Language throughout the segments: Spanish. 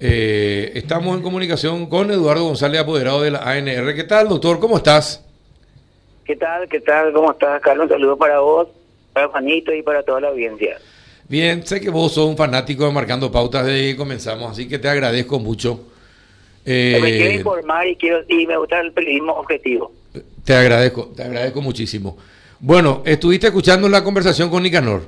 Eh, estamos en comunicación con Eduardo González, apoderado de la ANR. ¿Qué tal, doctor? ¿Cómo estás? ¿Qué tal? ¿Qué tal? ¿Cómo estás, Carlos? Un saludo para vos, para Juanito y para toda la audiencia. Bien, sé que vos sos un fanático de Marcando Pautas desde que comenzamos, así que te agradezco mucho. Eh, me quiero informar y, quiero, y me gusta el periodismo objetivo. Te agradezco, te agradezco muchísimo. Bueno, ¿estuviste escuchando la conversación con Nicanor?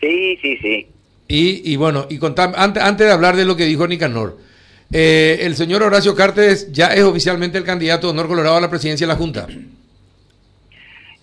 Sí, sí, sí. Y, y bueno, y contar, antes, antes de hablar de lo que dijo Nicanor, eh, el señor Horacio Cartes ya es oficialmente el candidato de honor colorado a la presidencia de la Junta.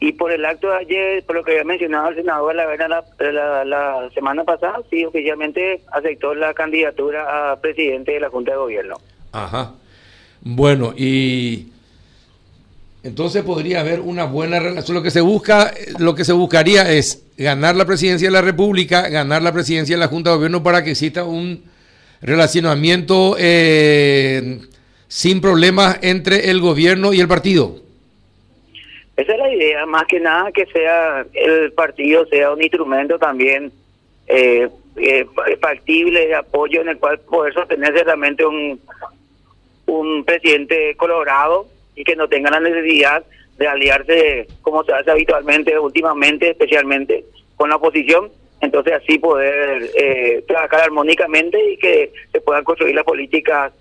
Y por el acto de ayer, por lo que había mencionado el senador la, la, la semana pasada, sí, oficialmente aceptó la candidatura a presidente de la Junta de Gobierno. Ajá. Bueno, y entonces podría haber una buena relación. Lo que se busca, lo que se buscaría es ganar la presidencia de la República, ganar la presidencia de la Junta de Gobierno para que exista un relacionamiento eh, sin problemas entre el gobierno y el partido. Esa es la idea, más que nada que sea el partido sea un instrumento también eh, eh, factible de apoyo en el cual poder sostener realmente un, un presidente colorado y que no tenga la necesidad de aliarse como se hace habitualmente, últimamente, especialmente con la oposición. Entonces así poder eh, trabajar armónicamente y que se puedan construir las políticas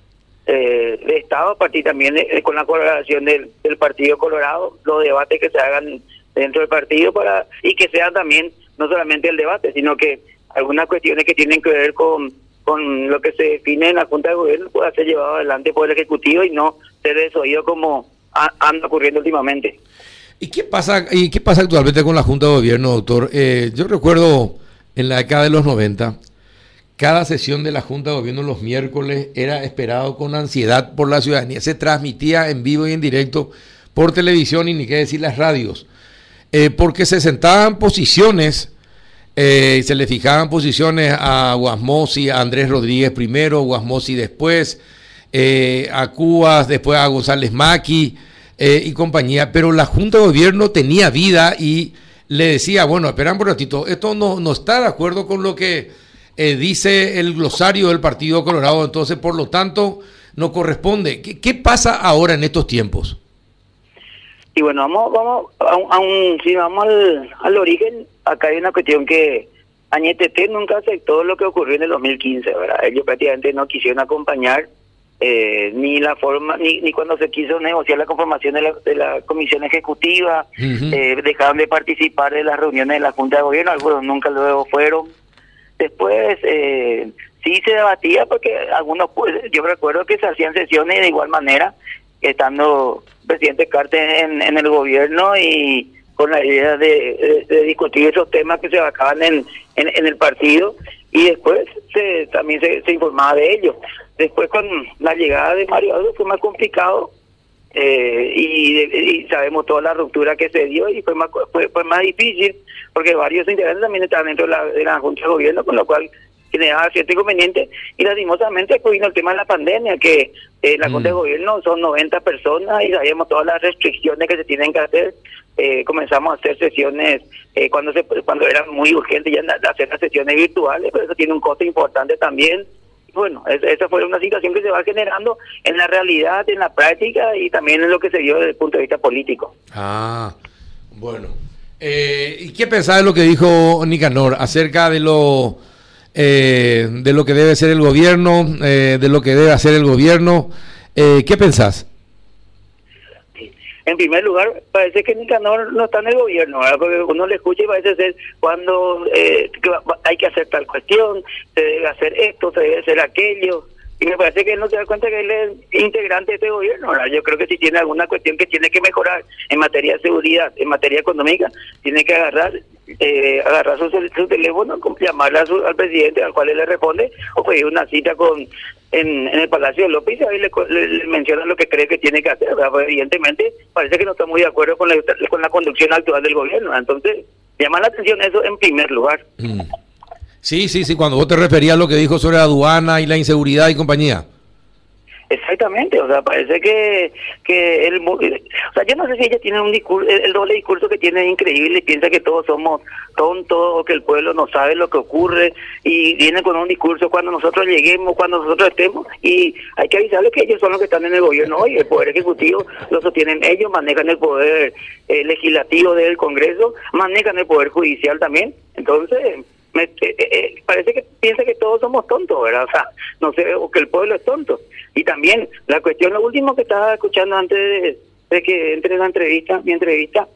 eh, de Estado, a partir también con la colaboración del, Partido Colorado, los debates que se hagan dentro del partido para y que sean también no solamente el debate, sino que algunas cuestiones que tienen que ver con, con lo que se define en la Junta de Gobierno pueda ser llevado adelante por el Ejecutivo y no ser desoído como anda ocurriendo últimamente. ¿Y qué pasa y qué pasa actualmente con la Junta de Gobierno, doctor? Eh, yo recuerdo en la década de los 90 cada sesión de la Junta de Gobierno los miércoles era esperado con ansiedad por la ciudadanía. Se transmitía en vivo y en directo por televisión y ni qué decir las radios. Eh, porque se sentaban posiciones, eh, se le fijaban posiciones a Guasmosi, a Andrés Rodríguez primero, Guasmosi después, eh, a Cubas, después a González Maki y compañía. Pero la Junta de Gobierno tenía vida y le decía, bueno, esperan un ratito, esto no, no está de acuerdo con lo que eh, dice el glosario del Partido Colorado, entonces por lo tanto no corresponde. ¿Qué, pasa ahora en estos tiempos? Y bueno, vamos, vamos, a un, si vamos al, al, origen, acá hay una cuestión que Añetete nunca aceptó lo que ocurrió en el 2015, ¿verdad? Ellos prácticamente no quisieron acompañar eh, ni la forma, ni, ni cuando se quiso negociar la conformación de la, de la comisión ejecutiva, eh, dejaron de participar de las reuniones de la Junta de Gobierno, algunos nunca luego fueron. Después eh, sí se debatía porque algunos, pues, yo recuerdo que se hacían sesiones de igual manera, estando presidente Carter en, en el gobierno y con la idea de, discutir esos temas que se acaban en, en, el partido y después se, también se, informaba de ello. Después con la llegada de Mario Aldo fue más complicado eh, y, sabemos toda la ruptura que se dio y fue más, fue, fue más difícil porque varios integrantes también estaban dentro de la, de la Junta de Gobierno, con lo cual generaba cierto inconveniente. Y lastimosamente pues vino el tema de la pandemia, que eh, la Junta de mm. Gobierno son 90 personas y sabíamos todas las restricciones que se tienen que hacer. Eh, comenzamos a hacer sesiones eh, cuando se cuando era muy urgente ya hacer las sesiones virtuales, pero eso tiene un costo importante también. Bueno, esa fue una situación que se va generando en la realidad, en la práctica y también en lo que se dio desde el punto de vista político. Ah, bueno. Eh, ¿Y qué pensás de lo que dijo Nicanor acerca de lo, eh, de lo que debe ser el gobierno, eh, de lo que debe hacer el gobierno? ¿Qué pensás? En primer lugar, parece que Nicanor no está en el gobierno, porque uno le escucha y parece ser cuando hay que hacer tal cuestión, se debe hacer esto, se debe hacer aquello. Y me parece que él no se da cuenta que él es integrante de este gobierno. Yo creo que si tiene alguna cuestión que tiene que mejorar en materia de seguridad, en materia económica, tiene que agarrar eh, agarrar su, teléfono, llamarle al presidente al cual él le responde, o pedir una cita con en, el Palacio de López y ahí le, le, menciona lo que cree que tiene que hacer. Pues, evidentemente parece que no está muy de acuerdo con la, con la conducción actual del gobierno. Entonces, llama la atención eso en primer lugar. Mm. Sí, sí, sí, cuando vos te referías a lo que dijo sobre la aduana y la inseguridad y compañía. Exactamente o sea, parece que, que el, o sea, yo no sé si ella tiene un discurso, el, doble discurso que tiene es increíble piensa que todos somos tontos o que el pueblo no sabe lo que ocurre y viene con un discurso cuando nosotros lleguemos, cuando nosotros estemos y hay que avisarle que ellos son los que están en el gobierno hoy, el poder ejecutivo lo sostienen ellos, manejan el poder eh, legislativo del Congreso, manejan el poder judicial también, entonces me, eh, eh, parece que piensa que todos somos tontos, ¿verdad? O sea, no sé, o que el pueblo es tonto. Y también la cuestión, lo último que estaba escuchando antes de, que entre la entrevista, mi entrevista,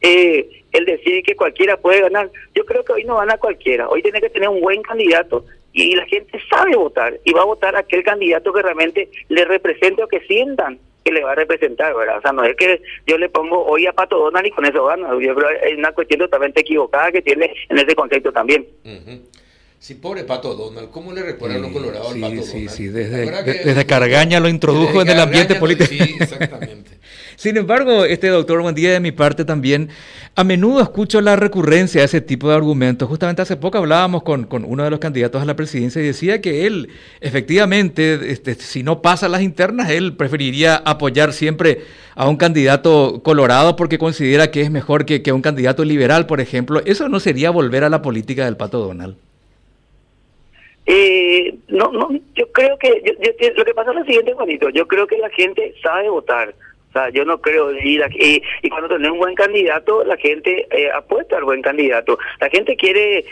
eh, el decir que cualquiera puede ganar. Yo creo que hoy no gana cualquiera. Hoy tiene que tener un buen candidato y la gente sabe votar y va a votar aquel candidato que realmente le represente o que sientan que le va a representar, ¿verdad? O sea, no es que yo le pongo hoy a Pato Donald y con eso gana. Yo creo que es una cuestión totalmente equivocada que tiene en ese concepto también. Sí, pobre Pato Donald, ¿cómo le recuerdan los colorados al Pato sí, Sí, desde, desde Cargaña lo introdujo en el ambiente político. Sí, exactamente. Sin embargo, este doctor, buen día de mi parte también, a menudo escucho la recurrencia de ese tipo de argumentos. Justamente hace poco hablábamos con, con uno de los candidatos a la presidencia y decía que él, efectivamente, este, si no pasa las internas, él preferiría apoyar siempre a un candidato colorado porque considera que es mejor que, que un candidato liberal, por ejemplo. ¿Eso no sería volver a la política del Pato Donald? Eh, no, no, yo creo que lo que pasa es lo siguiente, Juanito. Yo creo que la gente sabe votar yo no creo, y, y, y cuando tenemos un buen candidato, la gente eh, apuesta al buen candidato. La gente quiere,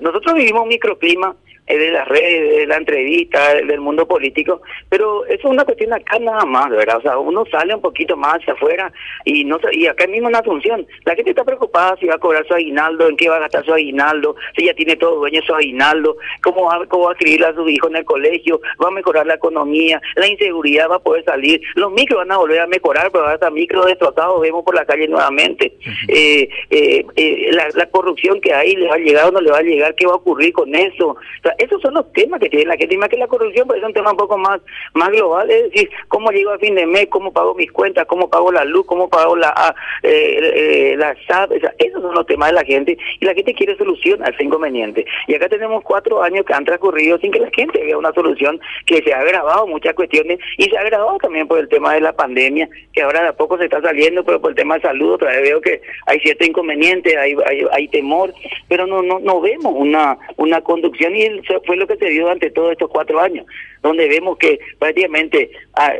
nosotros vivimos un microclima de las redes, de la entrevista, del mundo político, pero eso es una cuestión acá nada más, ¿verdad? O sea, uno sale un poquito más hacia afuera y no y acá mismo una función. La gente está preocupada si va a cobrar su aguinaldo, en qué va a gastar su aguinaldo, si ya tiene todo dueño su aguinaldo, cómo va, cómo va a escribirle a su hijo en el colegio, va a mejorar la economía, la inseguridad va a poder salir, los micros van a volver a mejorar, pero hasta micros destrozados vemos por la calle nuevamente. eh, eh, eh, la, la, corrupción que hay, ¿le va a llegar o no le va a llegar? ¿Qué va a ocurrir con eso? O sea, esos son los temas que tiene la gente, y más que la corrupción, pues es un tema un poco más, más global, es decir, cómo llego a fin de mes, cómo pago mis cuentas, cómo pago la luz, cómo pago la, ah, eh, eh, la SAP, esos son los temas de la gente, y la gente quiere solución a ese inconveniente. Y acá tenemos cuatro años que han transcurrido sin que la gente vea una solución, que se ha agravado muchas cuestiones, y se ha agravado también por el tema de la pandemia, que ahora de a poco se está saliendo, pero por el tema de salud, otra vez veo que hay cierto inconveniente, hay, hay, hay temor, pero no, no, no vemos una, una conducción, y fue lo que se dio durante todos estos cuatro años, donde vemos que prácticamente a,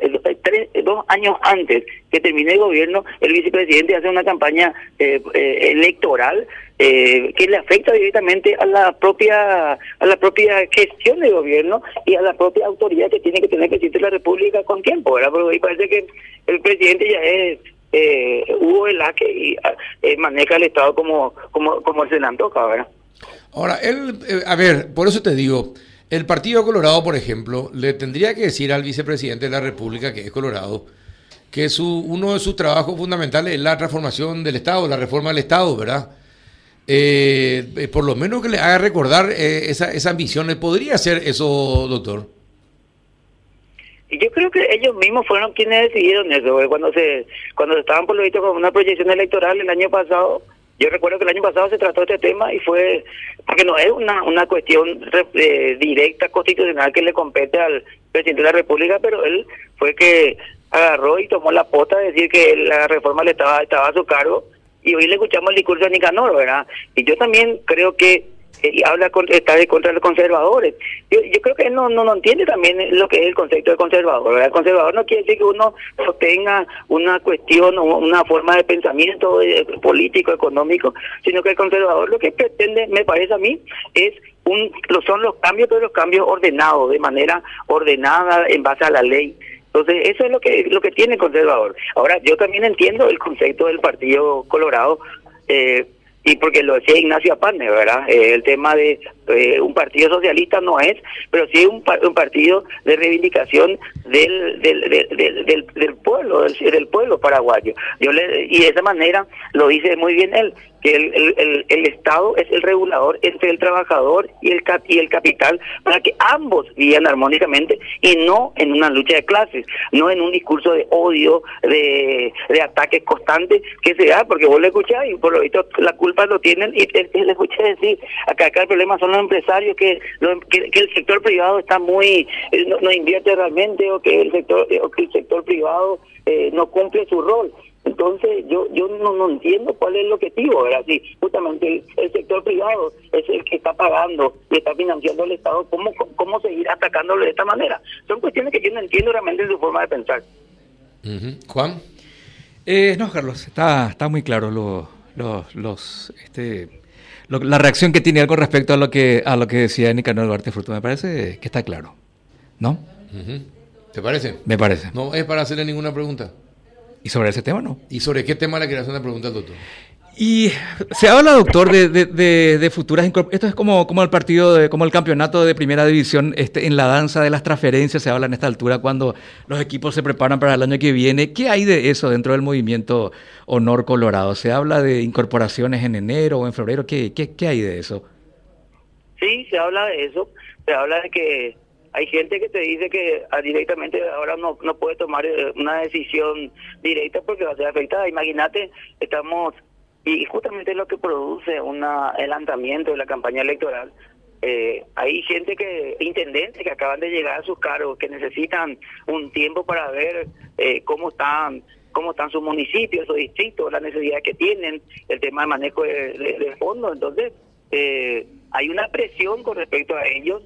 tres, dos años antes que termine el gobierno, el vicepresidente hace una campaña eh, eh, electoral eh, que le afecta directamente a la propia a la propia gestión del gobierno y a la propia autoridad que tiene que tener que existir la República con tiempo, ¿verdad? Porque parece que el presidente ya es eh, Hugo Velázquez y maneja el Estado como como como se le antoja, ¿verdad? Ahora, él, a ver, por eso te digo, el Partido Colorado, por ejemplo, le tendría que decir al vicepresidente de la República, que es Colorado, que su, uno de sus trabajos fundamentales es la transformación del Estado, la reforma del Estado, ¿verdad? Eh, eh, por lo menos que le haga recordar eh, esa, esa ambición. ¿Podría hacer eso, doctor? Yo creo que ellos mismos fueron quienes decidieron eso. Cuando se cuando estaban por lo visto con una proyección electoral el año pasado, yo recuerdo que el año pasado se trató este tema y fue, porque no es una, una cuestión eh, directa constitucional que le compete al presidente de la República, pero él fue que agarró y tomó la pota de decir que la reforma le estaba, estaba a su cargo. Y hoy le escuchamos el discurso de Nicanor, ¿verdad? Y yo también creo que y habla está de contra los conservadores. Yo, yo creo que él no, no, no entiende también lo que es el concepto de conservador. El conservador no quiere decir que uno tenga una cuestión o una forma de pensamiento eh, político, económico, sino que el conservador lo que pretende, me parece a mí, es un son los cambios, pero los cambios ordenados, de manera ordenada en base a la ley. Entonces, eso es lo que lo que tiene el conservador. Ahora, yo también entiendo el concepto del Partido Colorado, eh, y porque lo decía Ignacio Apane, ¿verdad? Eh, el tema de eh, un partido socialista no es, pero sí un, un partido de reivindicación del del, del, del, pueblo, del, del, pueblo paraguayo. Yo le, y de esa manera lo dice muy bien él, que el, el, el, Estado es el regulador entre el trabajador y el, y el capital para que ambos vivan armónicamente y no en una lucha de clases, no en un discurso de odio, de, de ataques constantes que se da, porque vos le escuchás y por lo visto la culpa lo tienen y, le escuché decir, acá, acá el problema son los empresarios que, que, el sector privado está muy eh, no, invierte realmente o que el sector o que el sector privado eh, no cumple su rol. Entonces yo yo no, no entiendo cuál es el objetivo, ¿verdad? Sí, justamente el, sector privado es el que está pagando y está financiando al Estado, ¿cómo, cómo seguir atacándolo de esta manera? Son cuestiones que yo no entiendo realmente su forma de pensar. Juan. Eh, no, Carlos, está, está muy claro lo, los, este, la reacción que tiene con respecto a lo que a lo que decía Nicanor Duarte Fruto. Me parece que está claro, ¿no? ¿Te parece? Me parece. No es para hacerle ninguna pregunta. ¿Y sobre ese tema no? ¿Y sobre qué tema le quería hacer una pregunta al doctor? Y se habla, doctor, de, de, de, futuras Esto es como, como el partido, de, como el campeonato de primera división este, en la danza de las transferencias. Se habla en esta altura cuando los equipos se preparan para el año que viene. ¿Qué hay de eso dentro del movimiento Honor Colorado? ¿Se habla de incorporaciones en enero o en febrero? ¿Qué, qué, qué hay de eso? Sí, se habla de eso. Se habla de que hay gente que te dice que ah, directamente ahora no, no puede tomar eh, una decisión directa porque va a ser afectada. Imagínate, estamos y justamente lo que produce una, el lanzamiento de la campaña electoral. Eh, hay gente que, intendentes que acaban de llegar a sus cargos, que necesitan un tiempo para ver eh, cómo están cómo están sus municipios o distritos, la necesidad que tienen, el tema de manejo de, de, fondos. Entonces, eh, hay una presión con respecto a ellos,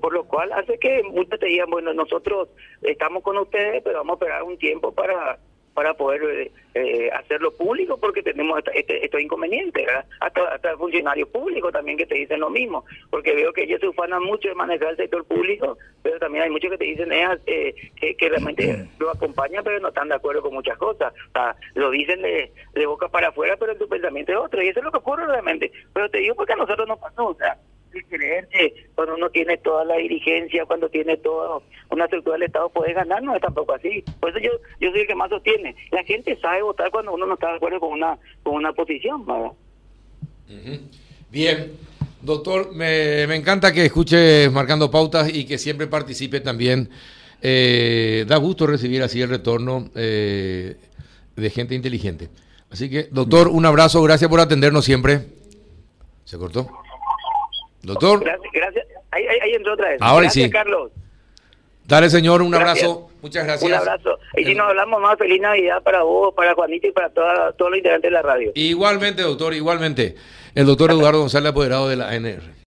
por lo cual hace que muchos te digan, bueno, nosotros estamos con ustedes, pero vamos a esperar un tiempo para para poder eh, hacerlo público porque tenemos este, estos inconvenientes. Hasta, hasta funcionarios públicos también que te dicen lo mismo, porque veo que ellos se ufanan mucho de manejar el sector público, pero también hay muchos que te dicen eh, que, realmente lo acompañan, pero no están de acuerdo con muchas cosas. O sea, lo dicen de, boca para afuera, pero en tu pensamiento es otro, y eso es lo que ocurre realmente. Pero te digo porque a nosotros nos pasó, o sea, que cuando uno tiene toda la dirigencia, cuando tiene toda una estructura del Estado puede ganar, no es tampoco así. Por eso yo, yo soy el que más sostiene. La gente sabe votar cuando uno no está de acuerdo con una, con una posición. Bien. Doctor, me, me, encanta que escuche Marcando Pautas y que siempre participe también. Eh, da gusto recibir así el retorno eh, de gente inteligente. Así que, doctor, un abrazo, gracias por atendernos siempre. ¿Se cortó? Doctor. Gracias, gracias. Ahí, ahí, entró otra vez. Ahora gracias, sí. Carlos. Dale, señor, un abrazo. Muchas gracias. Un abrazo. Y si nos hablamos más, feliz Navidad para vos, para Juanito y para toda, todos los integrantes de la radio. Igualmente, doctor, igualmente. El doctor Eduardo González, apoderado de la ANR.